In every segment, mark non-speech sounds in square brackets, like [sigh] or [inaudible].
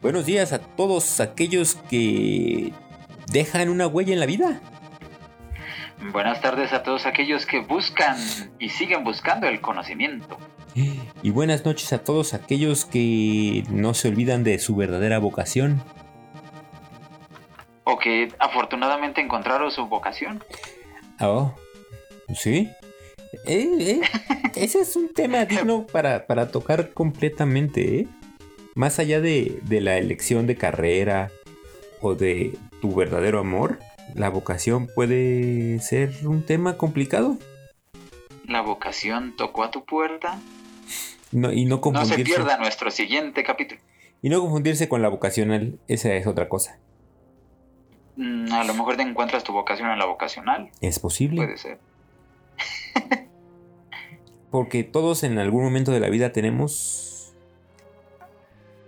Buenos días a todos aquellos que dejan una huella en la vida. Buenas tardes a todos aquellos que buscan y siguen buscando el conocimiento. Y buenas noches a todos aquellos que no se olvidan de su verdadera vocación. O que afortunadamente encontraron su vocación. Oh, sí. Eh, eh, ese es un tema [laughs] digno para, para tocar completamente, ¿eh? Más allá de, de la elección de carrera o de tu verdadero amor, la vocación puede ser un tema complicado. La vocación tocó a tu puerta. No, y no No confundirse. se pierda nuestro siguiente capítulo. Y no confundirse con la vocacional, esa es otra cosa. Mm, A lo mejor te encuentras tu vocación en la vocacional. Es posible. Puede ser. [laughs] Porque todos en algún momento de la vida tenemos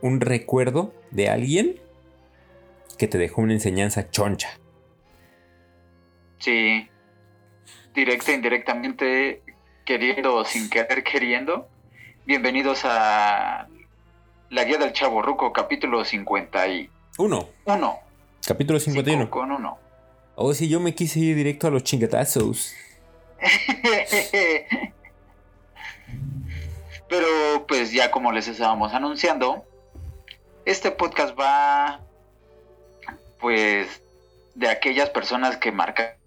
un recuerdo de alguien que te dejó una enseñanza choncha. Sí. Directa e indirectamente, queriendo o sin querer queriendo. Bienvenidos a La Guía del Chavo Ruco, capítulo 51. Uno. Capítulo 51. Cinco con uno. Oh, sí, yo me quise ir directo a los chingatazos. [laughs] Pero pues ya como les estábamos anunciando, este podcast va pues de aquellas personas que marcaron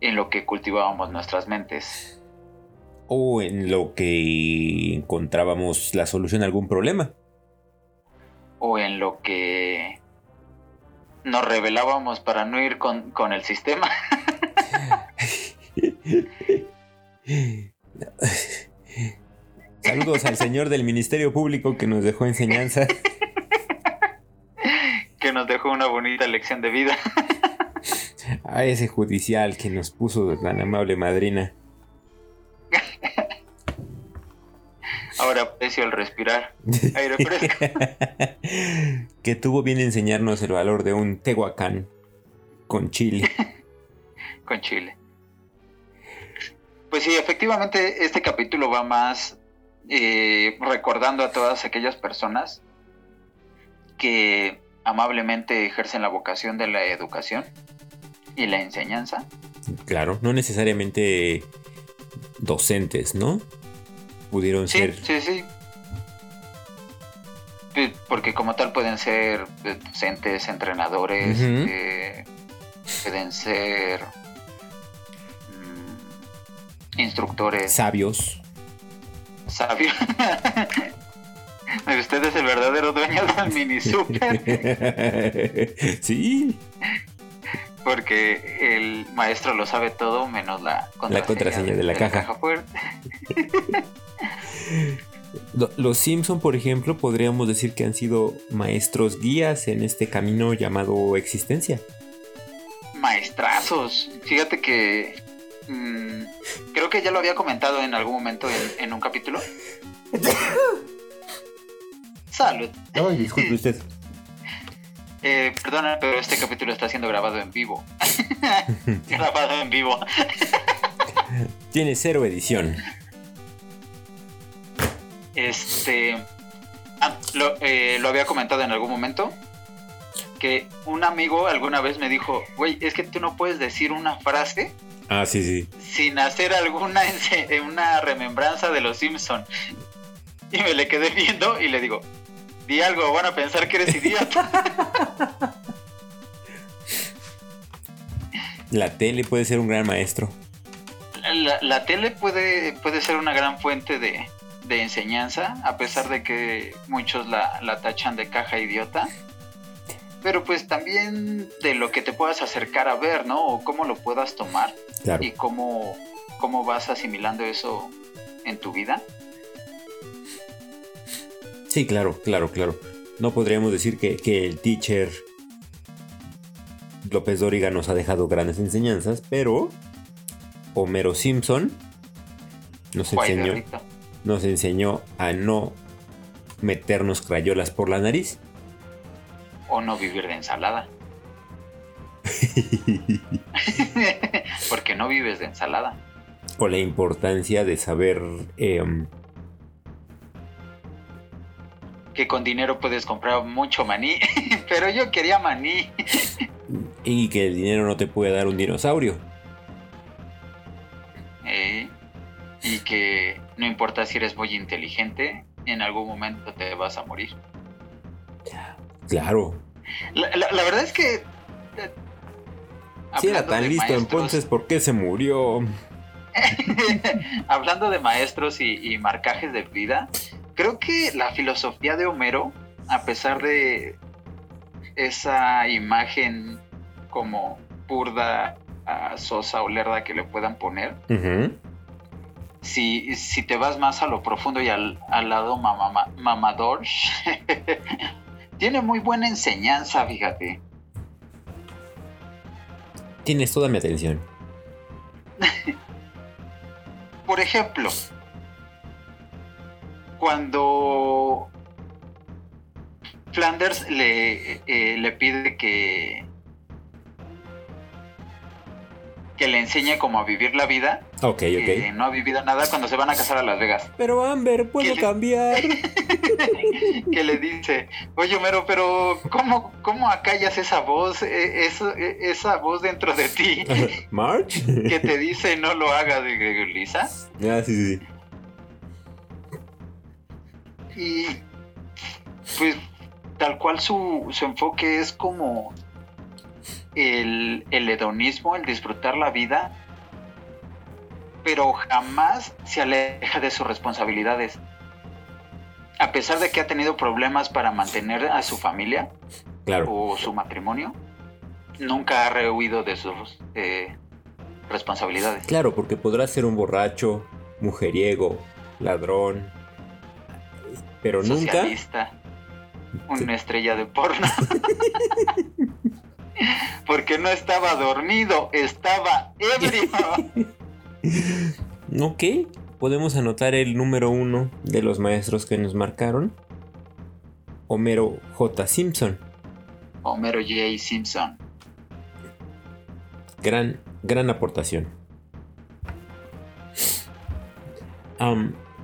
en lo que cultivábamos nuestras mentes. O en lo que encontrábamos la solución a algún problema. o en lo que nos revelábamos para no ir con, con el sistema. [laughs] [laughs] Saludos al señor del Ministerio Público que nos dejó enseñanza. que nos dejó una bonita lección de vida. [laughs] A ese judicial que nos puso tan amable madrina. Ahora aprecio el respirar. Aire fresco. [laughs] que tuvo bien enseñarnos el valor de un tehuacán con chile. [laughs] con Chile. Pues sí, efectivamente este capítulo va más eh, recordando a todas aquellas personas que amablemente ejercen la vocación de la educación y la enseñanza. Claro, no necesariamente docentes, ¿no? Pudieron Sí, ser. sí, sí. Porque como tal pueden ser docentes, entrenadores, eh, pueden ser mm, instructores, Sabios. Sabios. [laughs] Usted es el verdadero dueño del mini super [laughs] sí, porque el maestro lo sabe todo menos la contraseña, contraseña de la caja. fuerte. [laughs] Lo- Los Simpson, por ejemplo, podríamos decir que han sido maestros guías en este camino llamado existencia. Maestrazos. Fíjate que mm, creo que ya lo había comentado en algún momento en, en un capítulo. Salud. Ay, disculpe usted. [laughs] Eh, perdona, pero este capítulo está siendo grabado en vivo. [laughs] grabado en vivo. [laughs] Tiene cero edición. Este. ah, lo, eh, lo había comentado en algún momento. Que un amigo alguna vez me dijo: Güey, es que tú no puedes decir una frase Ah, sí, sí. sin hacer alguna [laughs] una remembranza de los Simpson. Y me le quedé viendo y le digo, di algo, van a pensar que eres idiota. [laughs] La tele puede ser un gran maestro. La, la tele puede, puede ser una gran fuente de, de enseñanza, a pesar de que muchos la, la tachan de caja idiota. Pero pues también de lo que te puedas acercar a ver, ¿no? O cómo lo puedas tomar Claro. y cómo, cómo vas asimilando eso en tu vida. Sí, claro, claro, claro. no podríamos decir que, que el teacher López Dóriga nos ha dejado grandes enseñanzas, pero Homero Simpson nos enseñó, nos enseñó a no meternos crayolas por la nariz. O no vivir de ensalada. [laughs] Porque no vives de ensalada. o la importancia de saber em, Que con dinero puedes comprar mucho maní. [laughs] Pero yo quería maní. [laughs] y que el dinero no te puede dar un dinosaurio. Eh, y que no importa si eres muy inteligente, en algún momento te vas a morir. Claro. La, la- la verdad es que... eh, Si era tan listo, maestros- entonces, ¿por qué se murió? [laughs] Hablando de maestros y, y marcajes de vida, creo que la filosofía de Homero, a pesar de esa imagen como burda, ah, sosa o lerda que le puedan poner, si, si te vas más a lo profundo y al, al lado mamador, [laughs] tiene muy buena enseñanza, fíjate. Tienes toda mi atención. Por ejemplo, cuando Flanders le, eh, le pide que que le enseñe cómo a vivir la vida, Ok, que ok. no ha vivido nada cuando se van a casar a Las Vegas, Pero Amber, ¿puedo ¿Qué? cambiar? [laughs] que le dice, oye Homero, pero ¿cómo, cómo acallas esa voz, eh, eso- eh, esa voz dentro de ti [laughs] ¿March? que te dice no lo hagas, de Lisa? ah, sí, sí. Y pues tal cual su, su enfoque es como el, el hedonismo, el disfrutar la vida, pero jamás se aleja de sus responsabilidades. A pesar de que ha tenido problemas para mantener a su familia Claro. o su matrimonio, nunca ha rehuido de sus eh, responsabilidades. Claro, porque podrás ser un borracho, mujeriego, ladrón, pero nunca, socialista, una estrella de porno. [laughs] Porque no estaba dormido, estaba ebrio. [laughs] [laughs] Ok, podemos anotar el número uno de los maestros que nos marcaron. Homero J. Simpson. Homero J. Simpson. Gran, gran aportación.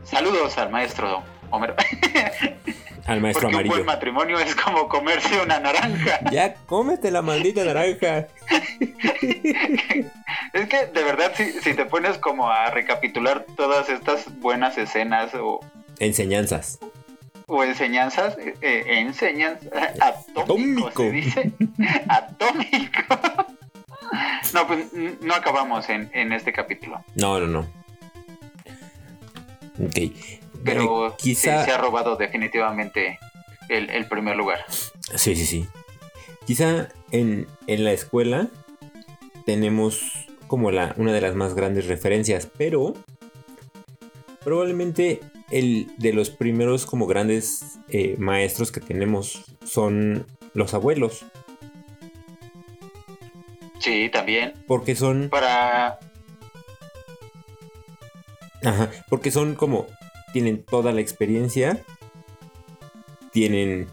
Saludos al maestro Homero. [laughs] al maestro Porque un amarillo. buen matrimonio es como comerse una naranja. [laughs] Ya cómete la maldita naranja. [laughs] Es que de verdad si, si te pones como a recapitular todas estas buenas escenas o, Enseñanzas. o enseñanzas, eh, eh, enseñanzas atómico, Atómico. se dice. [laughs] Atómico. No, pues no acabamos en, en este capítulo. No, no, no. Ok. Pero Eh, sí, quizá. se ha robado definitivamente el, el primer lugar. Sí, sí, sí. Quizá en, en la escuela tenemos como la, una de las más grandes referencias, pero probablemente el de los primeros como grandes eh, maestros que tenemos son los abuelos, Sí, también. porque son, Para... ajá, porque son como tienen toda la experiencia, tienen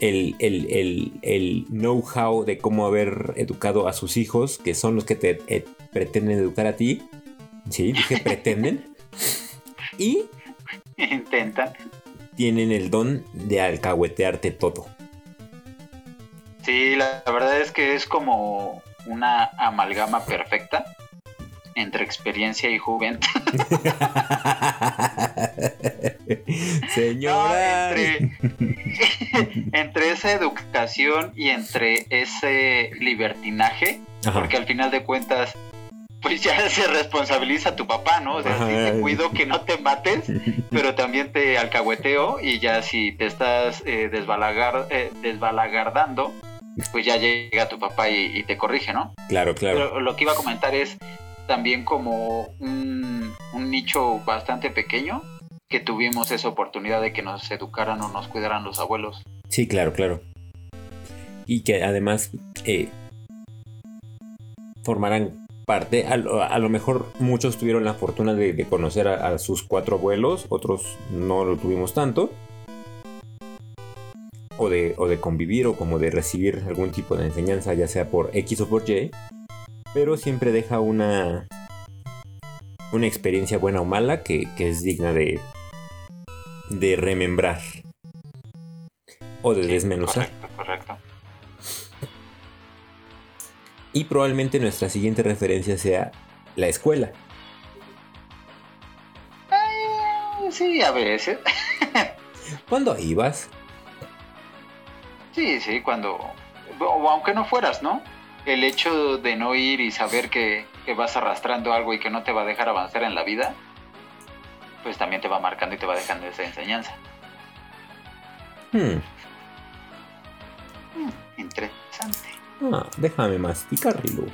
el, el, el, el know-how de cómo haber educado a sus hijos, que son los que te eh, pretenden educar a ti. Sí, dije [laughs] pretenden. y Intentan. tienen el don de alcahuetearte todo. Sí, la, la verdad es que es como una amalgama perfecta entre experiencia y juventud. [laughs] [laughs] Señora. No, entre, [laughs] entre esa educación y entre ese libertinaje, Ajá. porque al final de cuentas, pues ya se responsabiliza tu papá, ¿no? O sea, sí te cuido que no te mates, pero también te alcahueteo y ya si te estás eh, desbalagar, eh, desbalagardando, pues ya llega tu papá y, y te corrige, ¿no? Claro, claro. Pero lo que iba a comentar es también como un, nicho bastante pequeño que tuvimos esa oportunidad de que nos educaran o nos cuidaran los abuelos. Sí, claro, claro. Y que además eh, formarán parte, a, lo mejor muchos tuvieron la fortuna de, conocer a, sus cuatro abuelos, otros no lo tuvimos tanto. O de, o de convivir o como de recibir algún tipo de enseñanza, ya sea por X o por Y. Pero siempre deja una, una experiencia buena o mala que, es digna de, de remembrar o de desmenuzar. Correcto, correcto. Y probablemente nuestra siguiente referencia sea la escuela. sí, a veces. [laughs] ¿Cuándo ibas? Sí, sí, cuando... O aunque no fueras, ¿no? El hecho de no ir y saber que, que vas arrastrando algo y que no te va a dejar avanzar en la vida, pues también te va marcando y te va dejando esa enseñanza. Hmm. hmm interesante. Ah, déjame masticarlo.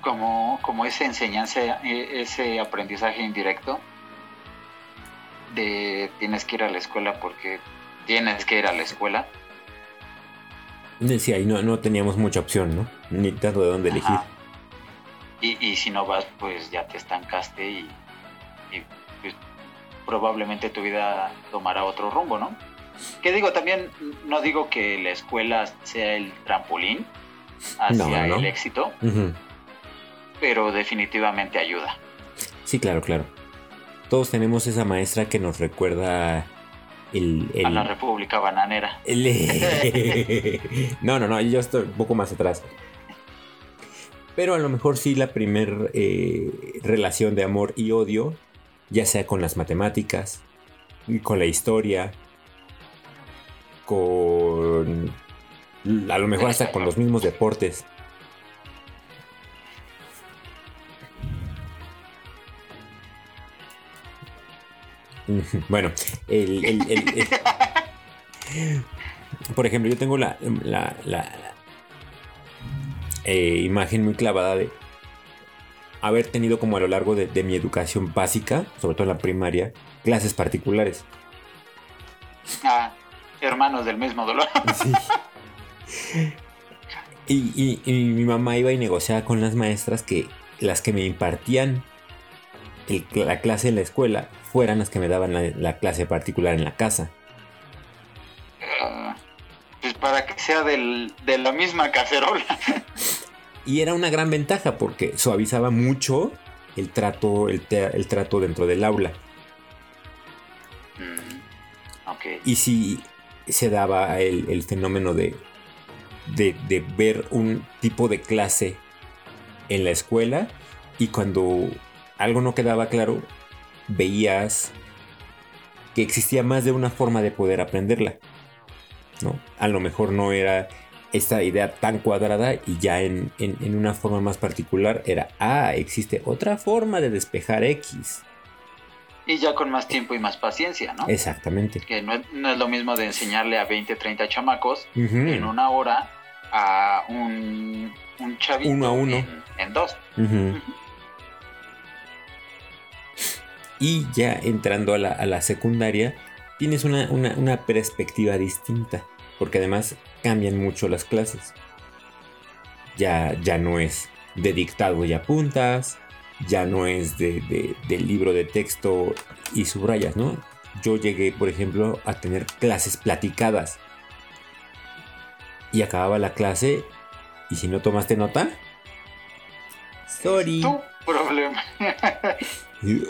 Como, como esa enseñanza, e, ese aprendizaje indirecto de tienes que ir a la escuela porque tienes que ir a la escuela. Decía, y no, no teníamos mucha opción, ¿no? Ni tanto de dónde elegir. Y, y, si no vas, pues ya te estancaste y, y pues, probablemente tu vida tomará otro rumbo, ¿no? Que digo, también no digo que la escuela sea el trampolín hacia el éxito, pero definitivamente ayuda. Sí, claro, claro. Todos tenemos esa maestra que nos recuerda el, a la República Bananera. [laughs] no, no, no, yo estoy un poco más atrás. Pero a lo mejor sí la primer eh, relación de amor y odio, ya sea con las matemáticas, con la historia, con... A lo mejor hasta con los mismos deportes. [laughs] Bueno, el, por ejemplo, yo tengo la, la, eh, imagen muy clavada de haber tenido como a lo largo de, de, mi educación básica, sobre todo en la primaria, clases particulares. Ah hermanos del mismo dolor. [laughs] Y, mi mamá iba y negociaba con las maestras que las que me impartían la clase en la escuela fueran las que me daban la, clase particular en la casa. Ah, pues para que sea de la misma cacerola. [laughs] y era una gran ventaja porque suavizaba mucho el trato, el, trato dentro del aula. Mm, y si se daba el, fenómeno de, de, ver un tipo de clase en la escuela y cuando algo no quedaba claro, veías que existía más de una forma de poder aprenderla. ¿no? A lo mejor no era esta idea tan cuadrada y ya en, en una forma más particular era, ah, existe otra forma de despejar X. Y ya con más tiempo y más paciencia, ¿no? Exactamente. Que no, es lo mismo de enseñarle a 20, 30 chamacos en una hora a un, un chavito uno a uno. En, dos. Y ya entrando a la, secundaria, tienes una, una, perspectiva distinta. Porque además cambian mucho las clases. Ya, ya no es de dictado y apuntas ya no es de, libro de texto y subrayas, ¿no? Yo llegué, por ejemplo, a tener clases platicadas. Y acababa la clase y si no tomaste nota, sorry. Tu problema.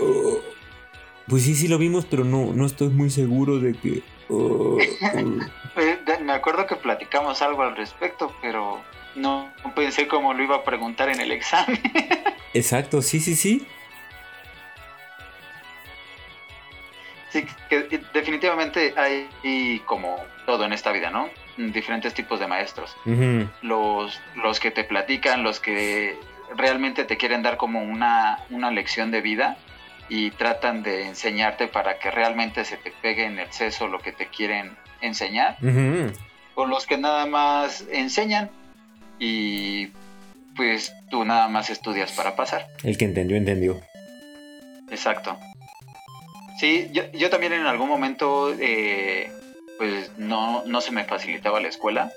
Oh, pues sí, sí lo vimos, pero no, no estoy muy seguro de que... Oh, [laughs] oh. Eh, me acuerdo que platicamos algo al respecto, pero no pensé cómo lo iba a preguntar en el examen. [laughs] Exacto, sí, sí, sí. Sí, que definitivamente hay como todo en esta vida, ¿no? Diferentes tipos de maestros. los, los que te platican, los que realmente te quieren dar como una, una lección de vida y tratan de enseñarte para que realmente se te pegue en el seso lo que te quieren enseñar. O los que nada más enseñan y pues tú nada más estudias para pasar. El que entendió, entendió. Exacto. Sí, yo, yo también en algún momento, eh, pues no, no se me facilitaba la escuela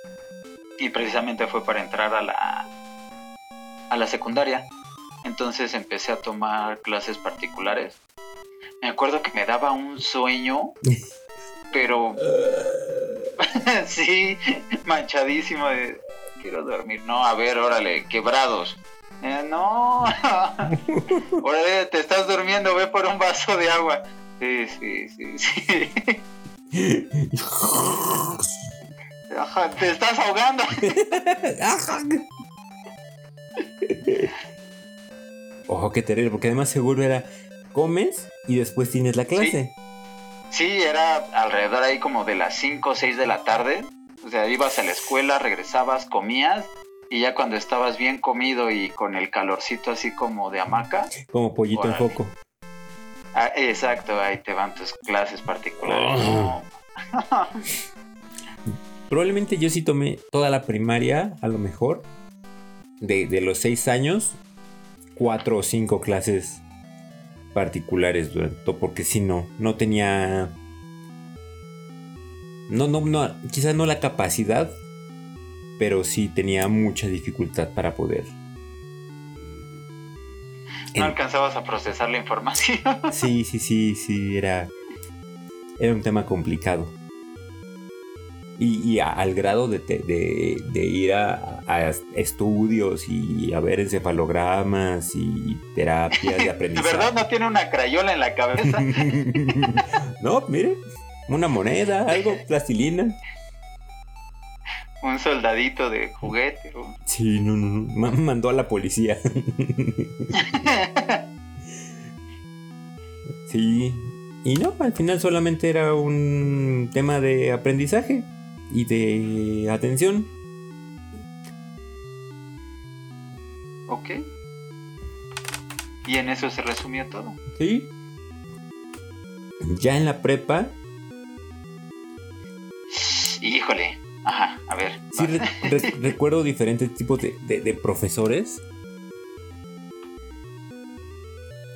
y precisamente fue para entrar a la, a la secundaria. Entonces empecé a tomar clases particulares. Me acuerdo que me daba un sueño, [laughs] pero [laughs] sí, manchadísimo de quiero dormir. No, a ver, órale, quebrados. Eh, no, [laughs] órale, te estás durmiendo, ve por un vaso de agua. Sí, sí, sí, sí. Ajá, te estás ahogando. Ojo, qué terrible, porque además seguro era comes y después tienes la clase. Sí, era alrededor ahí como de las 5 o 6 de la tarde. O sea, ibas a la escuela, regresabas, comías y ya cuando estabas bien comido y con el calorcito así como de hamaca. Como pollito en foco. ah, exacto, ahí te van tus clases particulares. Oh. No. [laughs] Probablemente yo sí tomé toda la primaria, a lo mejor, de, de los seis años, cuatro o cinco clases particulares durante porque si no, no tenía... No, no, no, quizás no la capacidad, pero sí tenía mucha dificultad para poder. No En- alcanzabas a procesar la información. Sí, sí, sí, sí, era, era un tema complicado. Y, y a- al grado de, te- de- de ir a, a estudios y a ver encefalogramas y terapias [laughs] de ¿De aprendizaje. verdad no tiene una crayola en la cabeza? [laughs] no, mire, una moneda, algo, plastilina. Un soldadito de juguete. o- Sí, no, no, no. ma- Mandó a la policía. [laughs] sí. Y no, al final solamente era un tema de aprendizaje y de atención. Ok. Y en eso se resumió todo. Sí. Ya en la prepa, Híjole. Ajá, a ver. sí re- re- [laughs] recuerdo diferentes tipos de, de- de profesores.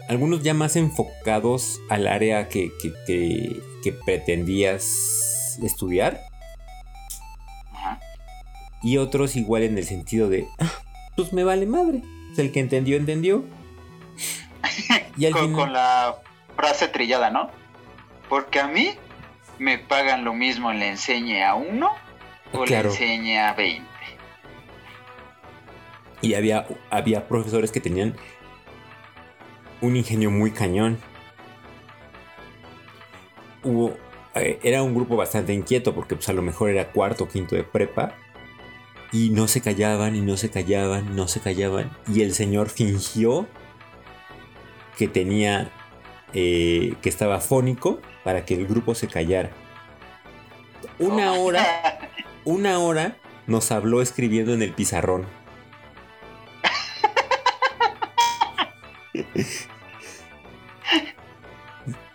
Algunos ya más enfocados al área que, que- que- que pretendías estudiar. Y otros igual en el sentido de, "Ah, pues me vale madre. Es el que entendió, entendió. [laughs] Y al Con, final- con la frase trillada, ¿no? Porque a mí me pagan lo mismo le enseñe a uno o Claro. le enseñe a 20. Y había, había profesores que tenían un ingenio muy cañón. Hubo, eh, era un grupo bastante inquieto porque pues a lo mejor era cuarto o quinto de prepa. Y no se callaban y no se callaban, no se callaban. Y el señor fingió que tenía, eh, que estaba fónico para que el grupo se callara. Una hora [laughs] una hora nos habló escribiendo en el pizarrón.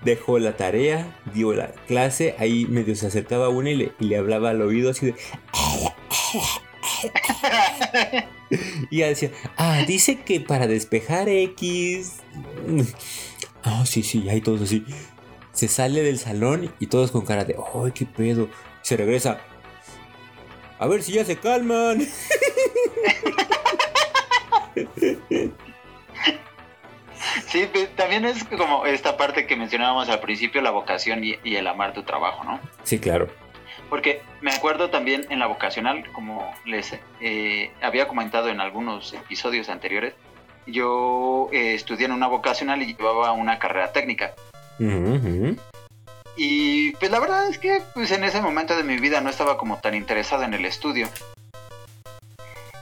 Dejó la tarea, dio la clase, ahí medio se acercaba a una y le, y le hablaba al oído así de... [laughs] Y ella decía, ah, dice que para despejar X... [laughs] Ah, sí, sí, ahí todos así. Se sale del salón y todos con cara de, ¡ay, qué pedo! Se regresa. A ver si ya se calman. [laughs] Sí, pe- también es como esta parte que mencionábamos al principio, la vocación y, y el amar tu trabajo, ¿no? Sí, claro. Porque me acuerdo también en la vocacional, como les eh, había comentado en algunos episodios anteriores, yo eh, estudié en una vocacional y llevaba una carrera técnica. Y pues la verdad es que pues en ese momento de mi vida no estaba como tan interesado en el estudio.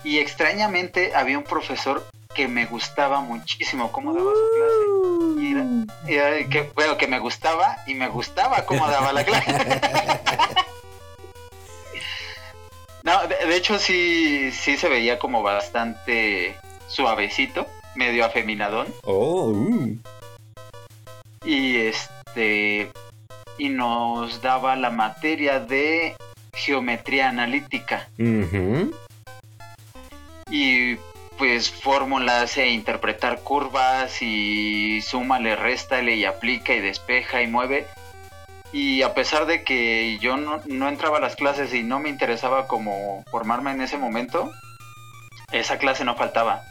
Y extrañamente había un profesor que me gustaba muchísimo cómo daba su clase. Y era- era que, bueno, que me gustaba y me gustaba cómo daba la clase. [laughs] No, de, de hecho sí, sí se veía como bastante suavecito, medio afeminadón. Oh, uh. y este y nos daba la materia de geometría analítica y pues fórmulas e interpretar curvas y súmale, réstale y aplica y despeja y mueve. Y a pesar de que yo no, no entraba a las clases y no me interesaba como formarme en ese momento, esa clase no faltaba.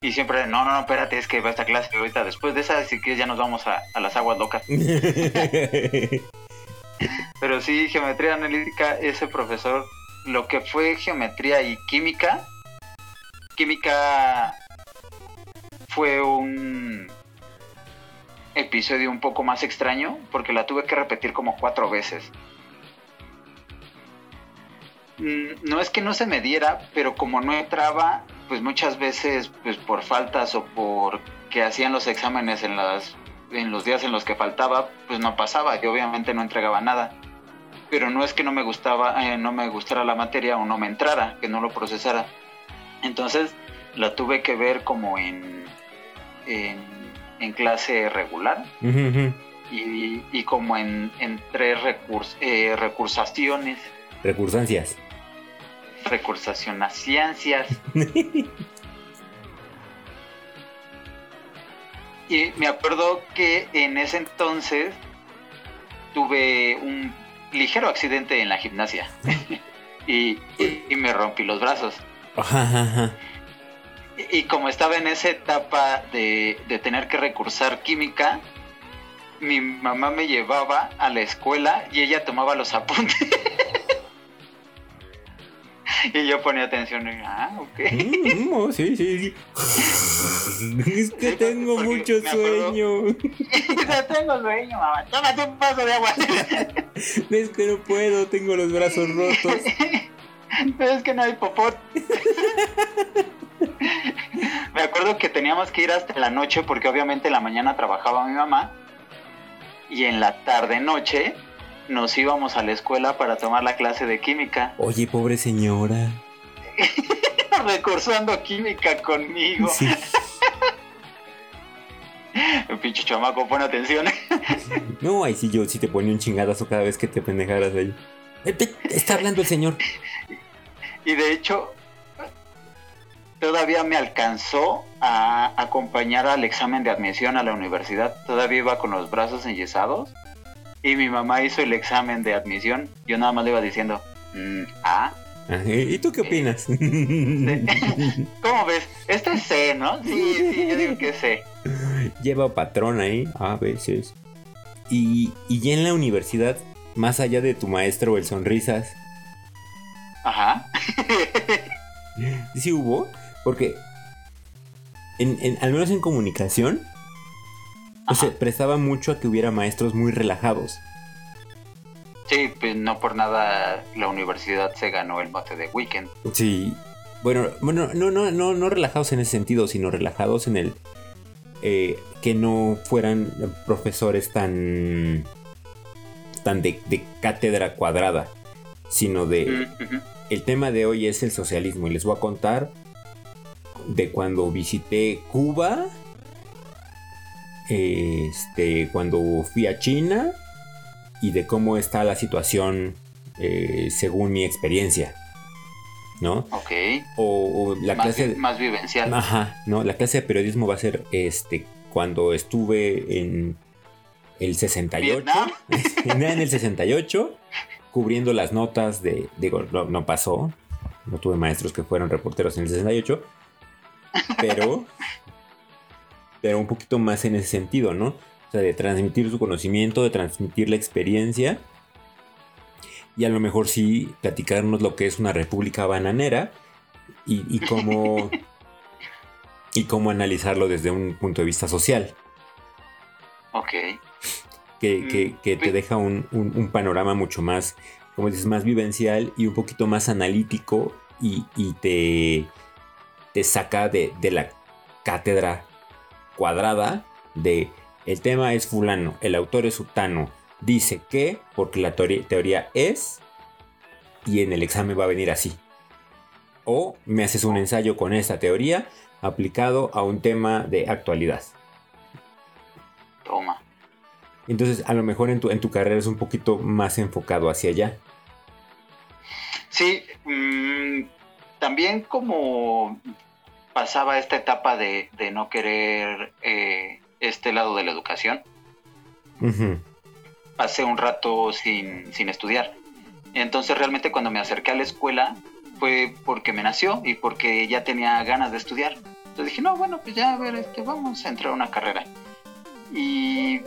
Y siempre, no, no, no, espérate, es que va esta clase ahorita después de esa, así que ya nos vamos a, a las aguas locas. [laughs] Pero sí, geometría analítica, ese profesor, lo que fue geometría y química, química fue un episodio un poco más extraño porque la tuve que repetir como cuatro veces. Mm, No es que no se me diera, pero como no entraba, pues muchas veces, pues por faltas o por que hacían los exámenes en las en los días en los que faltaba, pues no pasaba, yo obviamente no entregaba nada. Pero no es que no me gustaba, eh, no me gustara la materia o no me entrara, que no lo procesara. Entonces la tuve que ver como en, en, en clase regular y, y como en, en tres recurs, eh, recursaciones, Recursancias. recursaciones. [laughs] Y me acuerdo que en ese entonces tuve un ligero accidente en la gimnasia y, [laughs] y- y me rompí los brazos. Ajá, ajá. Y, como estaba en esa etapa de, de tener que recursar química, mi mamá me llevaba a la escuela y ella tomaba los apuntes. [laughs] y yo ponía atención y, ah, ok. Mm, oh, sí, sí, sí. [laughs] Es que Sí, tengo mucho sueño. [laughs] Ya tengo sueño, mamá. Tómate un vaso de agua. Es que no puedo, tengo los brazos rotos. Pero es que no hay popot. Me acuerdo que teníamos que ir hasta la noche porque obviamente en la mañana trabajaba mi mamá y en la tarde noche nos íbamos a la escuela para tomar la clase de química, Oye, pobre señora. [laughs] recursando química conmigo. Sí. El [laughs] pinche chamaco, pon atención. [laughs] No, ahí sí yo sí te ponía un chingadazo cada vez que te pendejaras ahí. Eh, Está hablando el señor. Y de hecho, todavía me alcanzó a acompañar al examen de admisión a la universidad. Todavía iba con los brazos enyesados. Y mi mamá hizo el examen de admisión. Yo nada más le iba diciendo, "Mm, ah, ¿Y tú qué opinas? [laughs] ¿cómo ves? Este es C, ¿no? Sí, sí, yo digo que es C. Lleva patrón ahí, a veces. Y, y ya en la universidad, más allá de tu maestro, el sonrisas, Ajá. sí hubo, porque en, en- al menos en comunicación, pues, se prestaba mucho a que hubiera maestros muy relajados. Sí, pues no por nada la universidad se ganó el mote de weekend. Sí. Bueno, bueno, no, no, no, no relajados en ese sentido, sino relajados en el eh, que no fueran profesores tan tan de, de cátedra cuadrada, sino de Mm, el tema de hoy es el socialismo y les voy a contar de cuando visité Cuba, este, cuando fui a China y de cómo está la situación eh, según mi experiencia, ¿no? Ok. O, o la más, clase, más vivencial. ajá, no, la clase de periodismo va a ser, este, cuando estuve en el 68, ¿Vietnam? [laughs] en el 68, cubriendo las notas de, digo, no, no pasó, no tuve maestros que fueron reporteros en el 68, pero, pero un poquito más en ese sentido, ¿no? O sea, de transmitir su conocimiento, de transmitir la experiencia y a lo mejor sí platicarnos lo que es una república bananera y, y cómo [laughs] y cómo analizarlo desde un punto de vista social Ok. que, que- que te deja un, un- un panorama mucho más como dices más vivencial y un poquito más analítico y, y te te saca de, de la cátedra cuadrada de el tema es fulano el autor es sutano dice que porque la teoría, teoría es y en el examen va a venir así o me haces un ensayo con esta teoría aplicado a un tema de actualidad. Toma. Entonces, a lo mejor en tu, en tu carrera es un poquito más enfocado hacia allá. Sí, mm, también como pasaba esta etapa de, de no querer eh, este lado de la educación, pasé un rato sin, sin estudiar. Entonces realmente cuando me acerqué a la escuela fue porque me nació y porque ya tenía ganas de estudiar. Entonces dije, no, bueno, pues ya a ver, este, vamos a entrar a una carrera. Y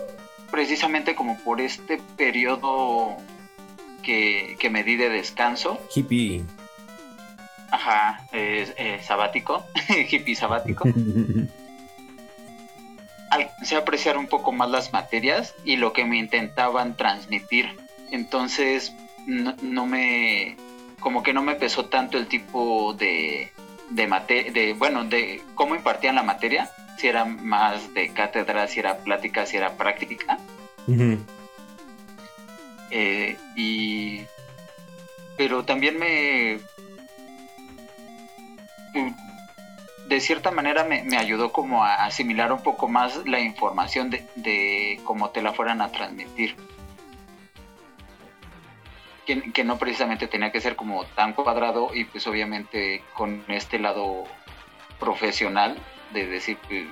precisamente como por este periodo que, que me di de descanso, Hippie. Ajá, eh, eh, sabático, [laughs] hippie sabático, [laughs] alcancé a apreciar un poco más las materias y lo que me intentaban transmitir. Entonces, no, no me. como que no me pesó tanto el tipo de. de mate- de, bueno, de cómo impartían la materia. Si era más de cátedra, si era plática, si era práctica. Eh, y. Pero también me. De cierta manera me, me ayudó como a asimilar un poco más la información de, de cómo te la fueran a transmitir. Que, no precisamente tenía que ser como tan cuadrado y pues obviamente con este lado profesional de decir pues,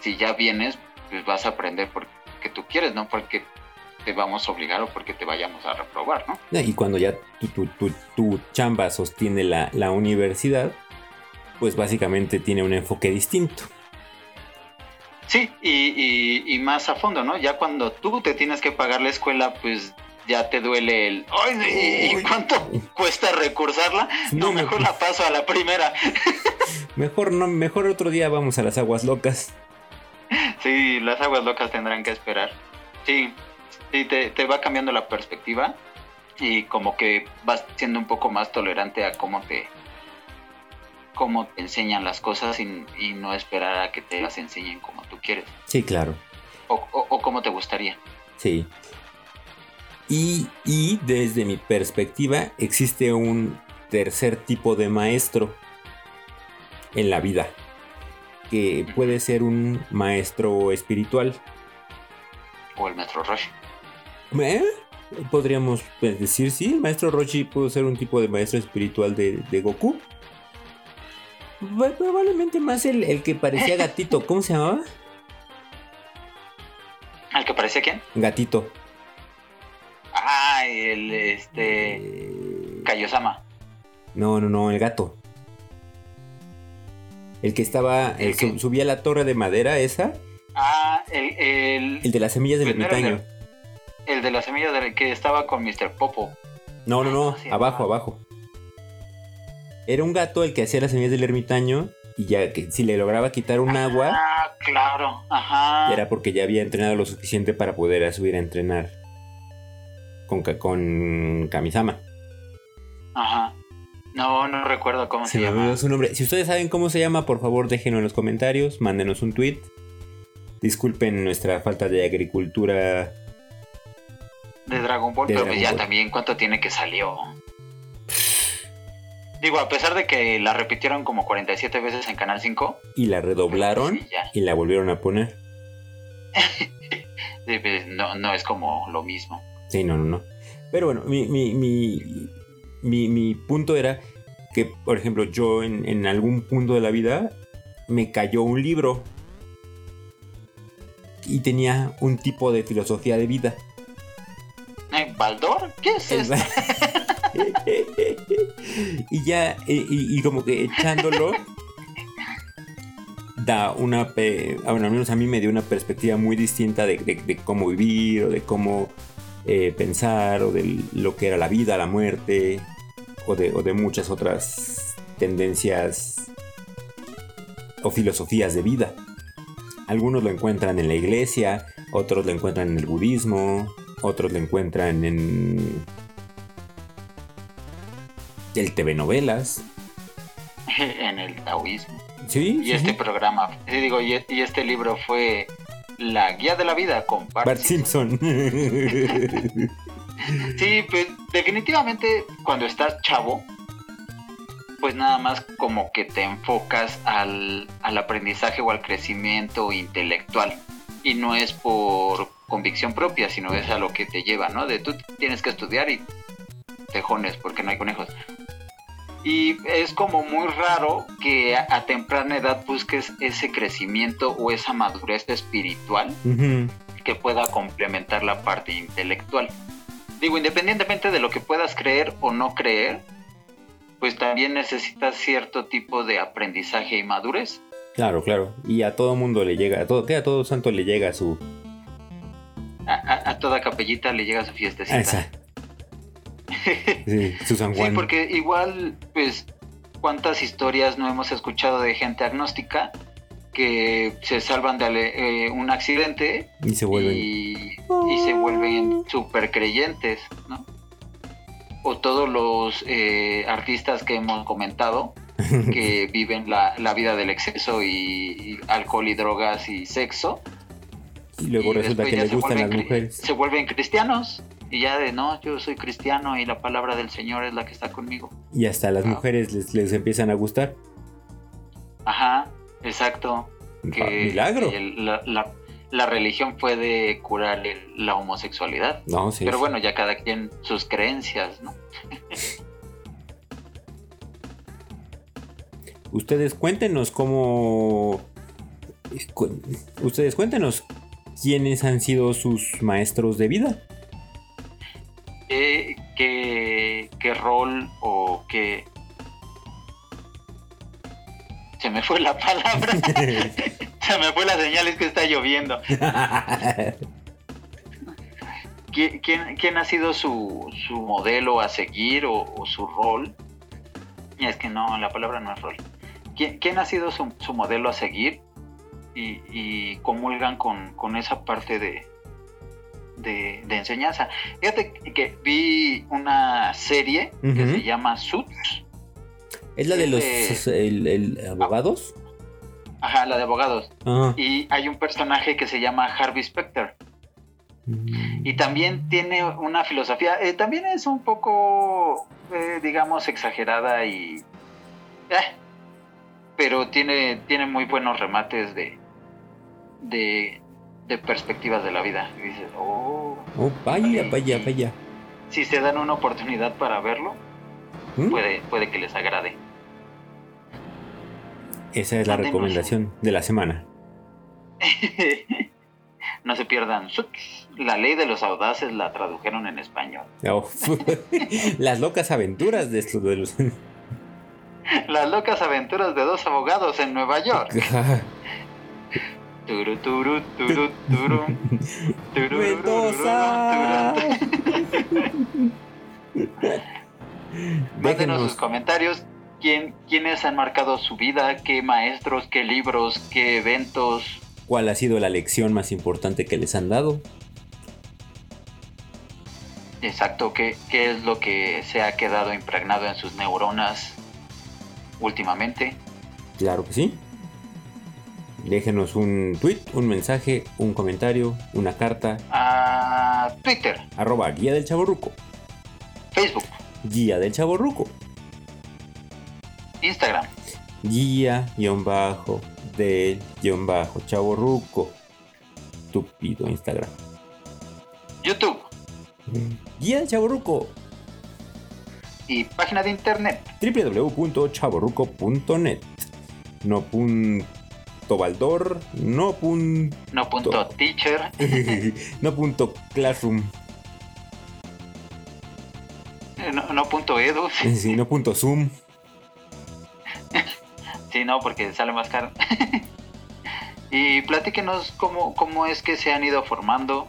si ya vienes pues vas a aprender porque tú quieres, no porque te vamos a obligar o porque te vayamos a reprobar, ¿no? Y cuando ya tu, tu, tu- tu chamba sostiene la, la universidad, pues básicamente tiene un enfoque distinto. Sí, y, y- y más a fondo, ¿no? Ya cuando tú te tienes que pagar la escuela, pues ya te duele el... ¡Ay! ¿Y cuánto cuesta recursarla? No, No, mejor no. la paso a la primera. [laughs] Mejor no, mejor otro día vamos a las aguas locas. Sí, las aguas locas tendrán que esperar. Sí, sí, te, te va cambiando la perspectiva y como que vas siendo un poco más tolerante a cómo te cómo te enseñan las cosas y, y no esperar a que te las enseñen como tú quieres Sí, claro. o, o, o como te gustaría. Sí. Y, y desde mi perspectiva existe un tercer tipo de maestro en la vida, que puede ser un maestro espiritual. O el Metro Rush. ¿Eh? Podríamos pues, decir, sí, el maestro Roshi puede ser un tipo de maestro espiritual de, de Goku. Probablemente más el, el que parecía gatito. ¿Cómo se llamaba? ¿Al que parecía quién? Gatito. Ah, el este. Eh, Kaiosama. No, no, no, el gato. El que estaba, el su- subía la torre de madera esa, Ah, el, el, el de las semillas del el ermitaño. el de la semilla del que estaba con Mr. Popo. No, no, no, ¿Cómo se abajo, abajo. Era un gato el que hacía las semillas del ermitaño y ya que si le lograba quitar un agua, Ah, claro. Ajá. era porque ya había entrenado lo suficiente para poder subir a entrenar con, con Kamisama. Ajá. No, no recuerdo cómo se, llama. su nombre. Si ustedes saben cómo se llama, por favor déjenlo en los comentarios, mándenos un tweet. Disculpen nuestra falta de agricultura. De Dragon Ball, De pero Dragon pues ya Ball. también cuánto tiene que salió. Digo, a pesar de que la repitieron como 47 veces en Canal 5, Y la redoblaron Sí, ya. y la volvieron a poner. [laughs] pues, no, no es como lo mismo. Sí, no, no, no. Pero bueno, mi, mi, mi, mi- mi punto era que, por ejemplo, yo en, en algún punto de la vida me cayó un libro y tenía un tipo de filosofía de vida. Eh, ¿Baldor? ¿Qué es esto? Y ya, y, como que echándolo, da una, ah, bueno, al menos a mí me dio una perspectiva muy distinta de, cómo vivir o de cómo eh, pensar o de lo que era la vida, la muerte o de muchas otras tendencias o filosofías de vida. Algunos lo encuentran en la iglesia, otros lo encuentran en el budismo, otros lo encuentran en el TV novelas. [laughs] en el taoísmo. Sí, Y sí, este sí. programa, sí, digo, y, y este libro fue La Guía de la Vida con Bart Bart Simpson. Simpson. [laughs] Sí, pues definitivamente cuando estás chavo, pues nada más como que te enfocas al, al aprendizaje o al crecimiento intelectual. Y no es por convicción propia, sino es a lo que te lleva, ¿no? De tú tienes que estudiar y tejones, porque no hay conejos. Y es como muy raro que a, a temprana edad busques ese crecimiento o esa madurez espiritual que pueda complementar la parte intelectual. Digo, independientemente de lo que puedas creer o no creer, pues también necesitas cierto tipo de aprendizaje y madurez. Claro, claro. Y a todo mundo le llega, a todo, a todo santo le llega su. A, a- a toda capellita le llega su fiestecita. Esa. Sí, porque igual, pues, ¿cuántas historias no hemos escuchado de gente agnóstica que se salvan de eh, un accidente Y se vuelven. y, y se vuelven super creyentes, ¿no? O todos los eh, artistas que hemos comentado [laughs] que viven la, la vida del exceso y, y alcohol y drogas y sexo. Y luego y resulta que ya le se gustan las mujeres. Se vuelven cristianos. Y ya de no, yo soy cristiano y la palabra del Señor es la que está conmigo. Y hasta a las Ah. mujeres les, les empiezan a gustar. Ajá, exacto. Que milagro. la, la- la religión puede curar el- la homosexualidad. No, sí. Pero bueno, ya cada quien sus creencias, ¿no? [laughs] Ustedes cuéntenos cómo. cu- Ustedes cuéntenos quiénes han sido sus maestros de vida. ¿Qué, qué, qué rol o qué... Se me fue la palabra. [laughs] Se me fue la señal, es que está lloviendo. ¿Qui- ¿Quién, quién ha sido su, su modelo a seguir o, o su rol? Es que no, la palabra no es rol. ¿Quién, quién ha sido su, su modelo a seguir? Y, y comulgan con, con esa parte de, de, de enseñanza. Fíjate que vi una serie que se llama Suits. ¿Es la de los Este- el- el abogados? Ajá, la de abogados. Ah. Y hay un personaje que se llama Harvey Specter. Y también tiene una filosofía, eh, también es un poco, eh, digamos, exagerada y... eh, pero tiene, tiene muy buenos remates de, de, de perspectivas de la vida. Y dices, oh, Oh, vaya, vaya, vaya. si se dan una oportunidad para verlo, ¿Mm? puede, puede que les agrade. Esa es la recomendación de la semana. [laughs] no se pierdan. La ley de los audaces la tradujeron en español. Oh, [laughs] Las locas aventuras de estos de los. Las locas aventuras de dos abogados en Nueva York. Turu, turu, turu, turu. [laughs] Turu, Mendoza. Mándenos [laughs] sus comentarios. ¿Quién, ¿Quiénes han marcado su vida? ¿Qué maestros? ¿Qué libros? ¿Qué eventos? cuál ha sido la lección más importante que les han dado. Exacto, ¿qué, qué es lo que se ha quedado impregnado en sus neuronas últimamente? Claro que sí. Déjenos un tweet, un mensaje, un comentario, una carta. A Twitter, Arroba Guía del Chaborruco. Facebook, Guía del Chaborruco. Instagram, Guía guion bajo del guion bajo Chaborruco. Estúpido Instagram. YouTube Guía del Chaborruco. y página de internet. www.chaborruco.net. No punto Baldor, no punto, No punto teacher. [laughs] no punto classroom, No, no punto edu. sí, no punto zoom. [laughs] Sí, no, porque sale más caro. [laughs] y platíquenos cómo, cómo es que se han ido formando,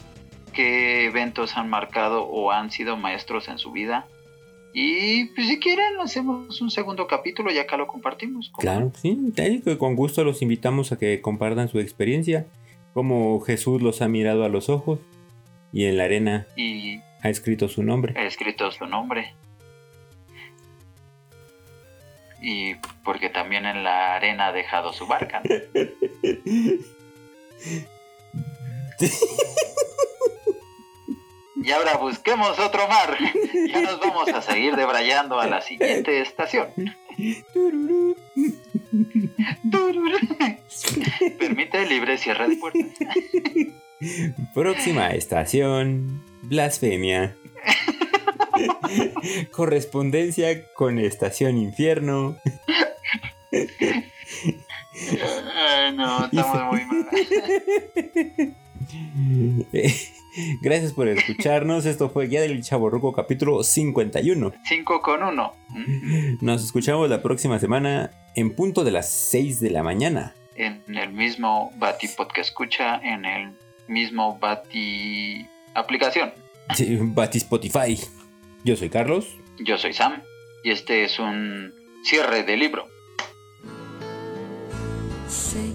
qué eventos han marcado o han sido maestros en su vida. Y pues si quieren, hacemos un segundo capítulo y acá lo compartimos. ¿cómo Claro, sí, con gusto los invitamos a que compartan su experiencia, cómo Jesús los ha mirado a los ojos y en la arena? Y ha escrito su nombre. he escrito su nombre. Y porque también en la arena ha dejado su barca. [laughs] Y ahora busquemos otro mar. [laughs] Ya nos vamos a seguir debrayando a la siguiente estación. Permite libre cierre de puertas. Próxima estación, blasfemia. Correspondencia con Estación Infierno. Ay, no, estamos muy mal. [laughs] Gracias por escucharnos. Esto fue Guía del Chaborruco capítulo 51. 5 con 1. Nos escuchamos la próxima semana en punto de las 6 de la mañana. En el mismo Bati Podcast escucha, en el mismo Bati aplicación. Sí, Bati Spotify. Yo soy Carlos. Yo soy Sam y este es un cierre de libro. Señor,